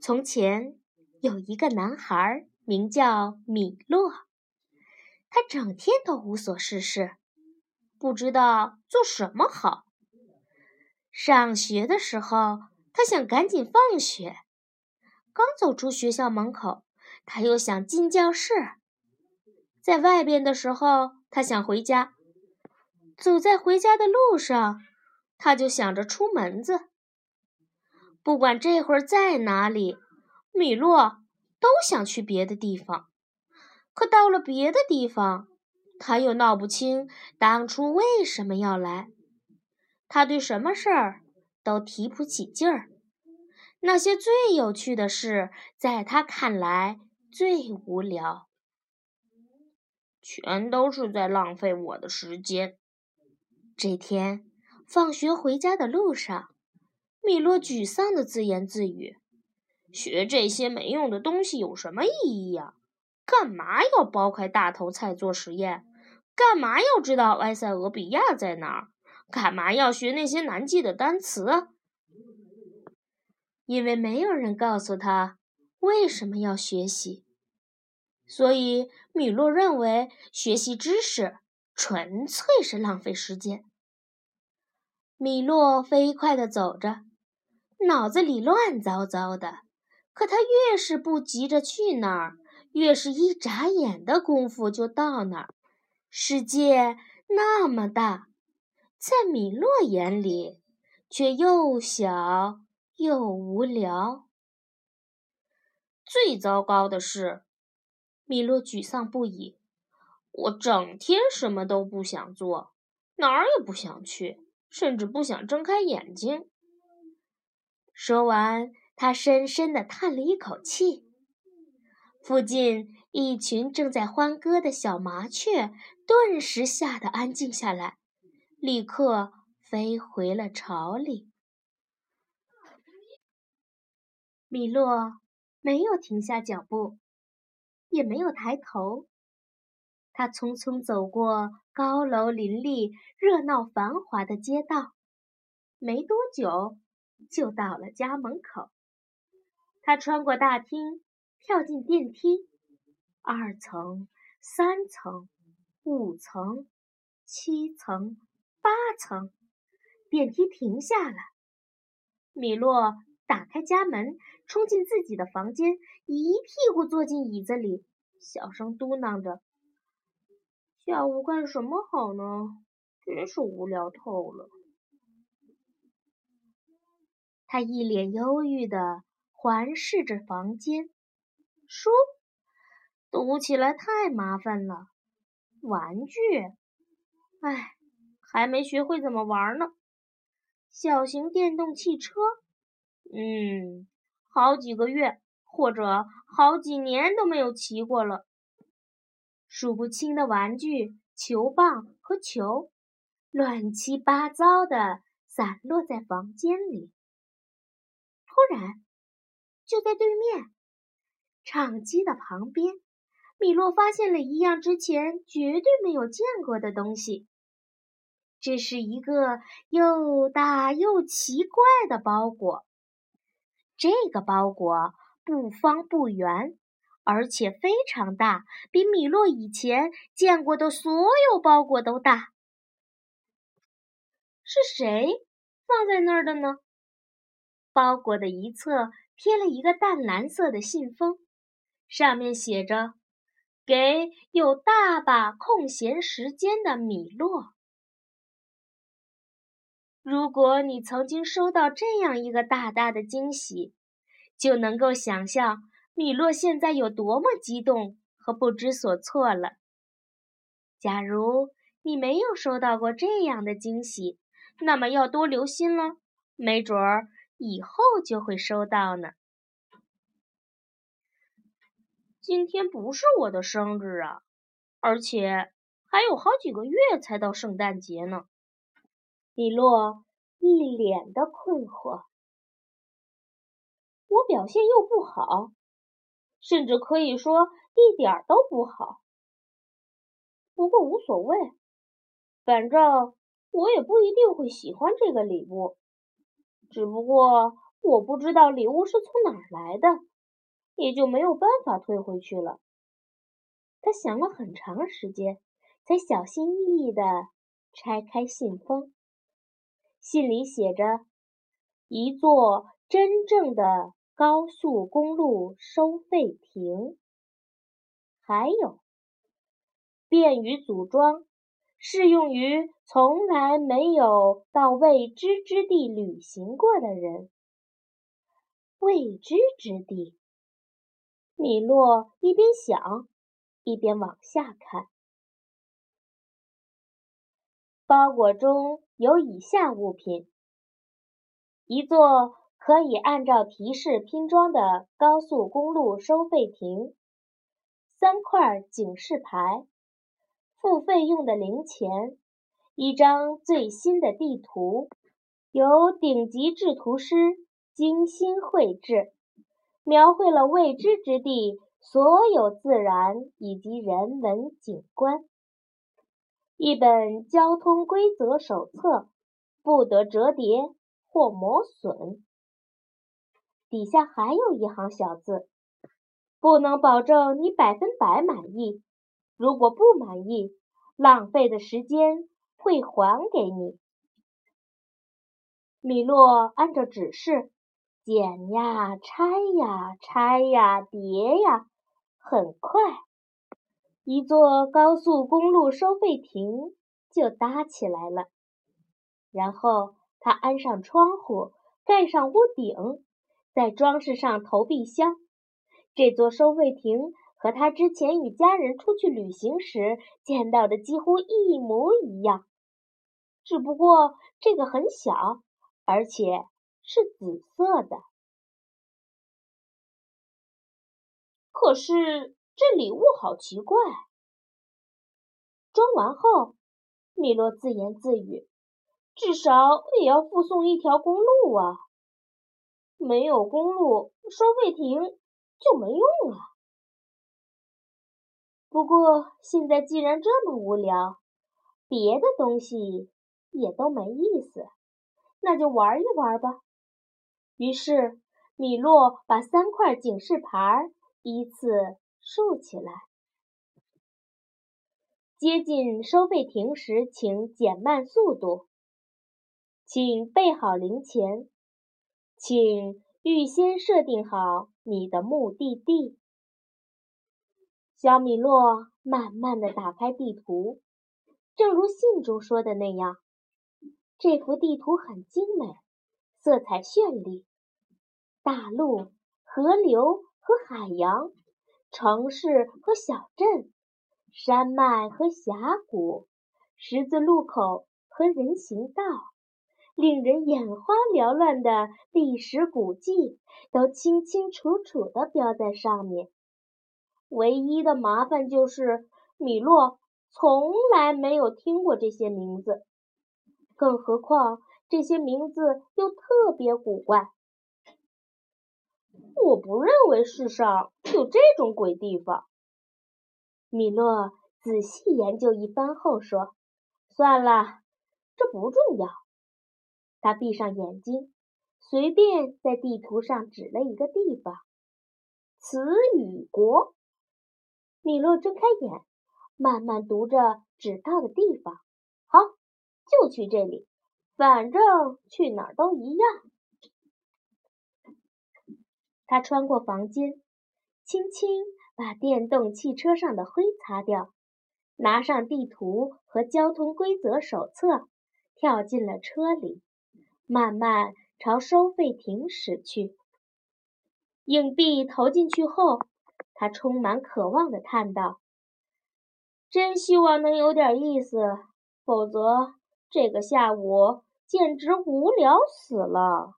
从前有一个男孩，名叫米洛。他整天都无所事事，不知道做什么好。上学的时候，他想赶紧放学；刚走出学校门口，他又想进教室。在外边的时候，他想回家；走在回家的路上，他就想着出门子。不管这会儿在哪里，米洛都想去别的地方。可到了别的地方，他又闹不清当初为什么要来。他对什么事儿都提不起劲儿。那些最有趣的事，在他看来最无聊，全都是在浪费我的时间。这天放学回家的路上。米洛沮丧地自言自语：“学这些没用的东西有什么意义呀？干嘛要剥开大头菜做实验？干嘛要知道埃塞俄比亚在哪儿？干嘛要学那些难记的单词？因为没有人告诉他为什么要学习，所以米洛认为学习知识纯粹是浪费时间。米洛飞快地走着。”脑子里乱糟糟的，可他越是不急着去那儿，越是一眨眼的功夫就到那儿。世界那么大，在米洛眼里却又小又无聊。最糟糕的是，米洛沮丧不已。我整天什么都不想做，哪儿也不想去，甚至不想睁开眼睛。说完，他深深地叹了一口气。附近一群正在欢歌的小麻雀顿时吓得安静下来，立刻飞回了巢里。米洛没有停下脚步，也没有抬头，他匆匆走过高楼林立、热闹繁华的街道，没多久。就到了家门口，他穿过大厅，跳进电梯，二层、三层、五层、七层、八层，电梯停下了。米洛打开家门，冲进自己的房间，一屁股坐进椅子里，小声嘟囔着：“下午干什么好呢？真是无聊透了。”他一脸忧郁地环视着房间，书读起来太麻烦了。玩具，唉，还没学会怎么玩呢。小型电动汽车，嗯，好几个月或者好几年都没有骑过了。数不清的玩具、球棒和球，乱七八糟的散落在房间里。突然，就在对面唱机的旁边，米洛发现了一样之前绝对没有见过的东西。这是一个又大又奇怪的包裹。这个包裹不方不圆，而且非常大，比米洛以前见过的所有包裹都大。是谁放在那儿的呢？包裹的一侧贴了一个淡蓝色的信封，上面写着：“给有大把空闲时间的米洛。”如果你曾经收到这样一个大大的惊喜，就能够想象米洛现在有多么激动和不知所措了。假如你没有收到过这样的惊喜，那么要多留心了，没准儿。以后就会收到呢。今天不是我的生日啊，而且还有好几个月才到圣诞节呢。米洛一脸的困惑。我表现又不好，甚至可以说一点都不好。不过无所谓，反正我也不一定会喜欢这个礼物。只不过我不知道礼物是从哪儿来的，也就没有办法退回去了。他想了很长时间，才小心翼翼地拆开信封。信里写着：“一座真正的高速公路收费亭。”还有，便于组装，适用于从来没有到未知之地旅行过的人。未知之地，米洛一边想，一边往下看。包裹中有以下物品：一座可以按照提示拼装的高速公路收费亭。三块警示牌，付费用的零钱，一张最新的地图，由顶级制图师精心绘制，描绘了未知之地所有自然以及人文景观。一本交通规则手册，不得折叠或磨损。底下还有一行小字。不能保证你百分百满意。如果不满意，浪费的时间会还给你。米洛按照指示剪呀、拆呀、拆呀、叠呀，很快，一座高速公路收费亭就搭起来了。然后他安上窗户，盖上屋顶，再装饰上投币箱。这座收费亭和他之前与家人出去旅行时见到的几乎一模一样，只不过这个很小，而且是紫色的。可是这礼物好奇怪。装完后，米洛自言自语：“至少也要附送一条公路啊！没有公路，收费亭。”就没用了。不过现在既然这么无聊，别的东西也都没意思，那就玩一玩吧。于是米洛把三块警示牌依次竖起来：接近收费亭时，请减慢速度；请备好零钱；请预先设定好。你的目的地。小米洛慢慢的打开地图，正如信中说的那样，这幅地图很精美，色彩绚丽，大陆、河流和海洋，城市和小镇，山脉和峡谷，十字路口和人行道。令人眼花缭乱的历史古迹都清清楚楚地标在上面。唯一的麻烦就是米洛从来没有听过这些名字，更何况这些名字又特别古怪。我不认为世上有这种鬼地方。米洛仔细研究一番后说：“算了，这不重要。”他闭上眼睛，随便在地图上指了一个地方。词语国。米洛睁开眼，慢慢读着指到的地方。好，就去这里，反正去哪儿都一样。他穿过房间，轻轻把电动汽车上的灰擦掉，拿上地图和交通规则手册，跳进了车里。慢慢朝收费亭驶去。硬币投进去后，他充满渴望地叹道：“真希望能有点意思，否则这个下午简直无聊死了。”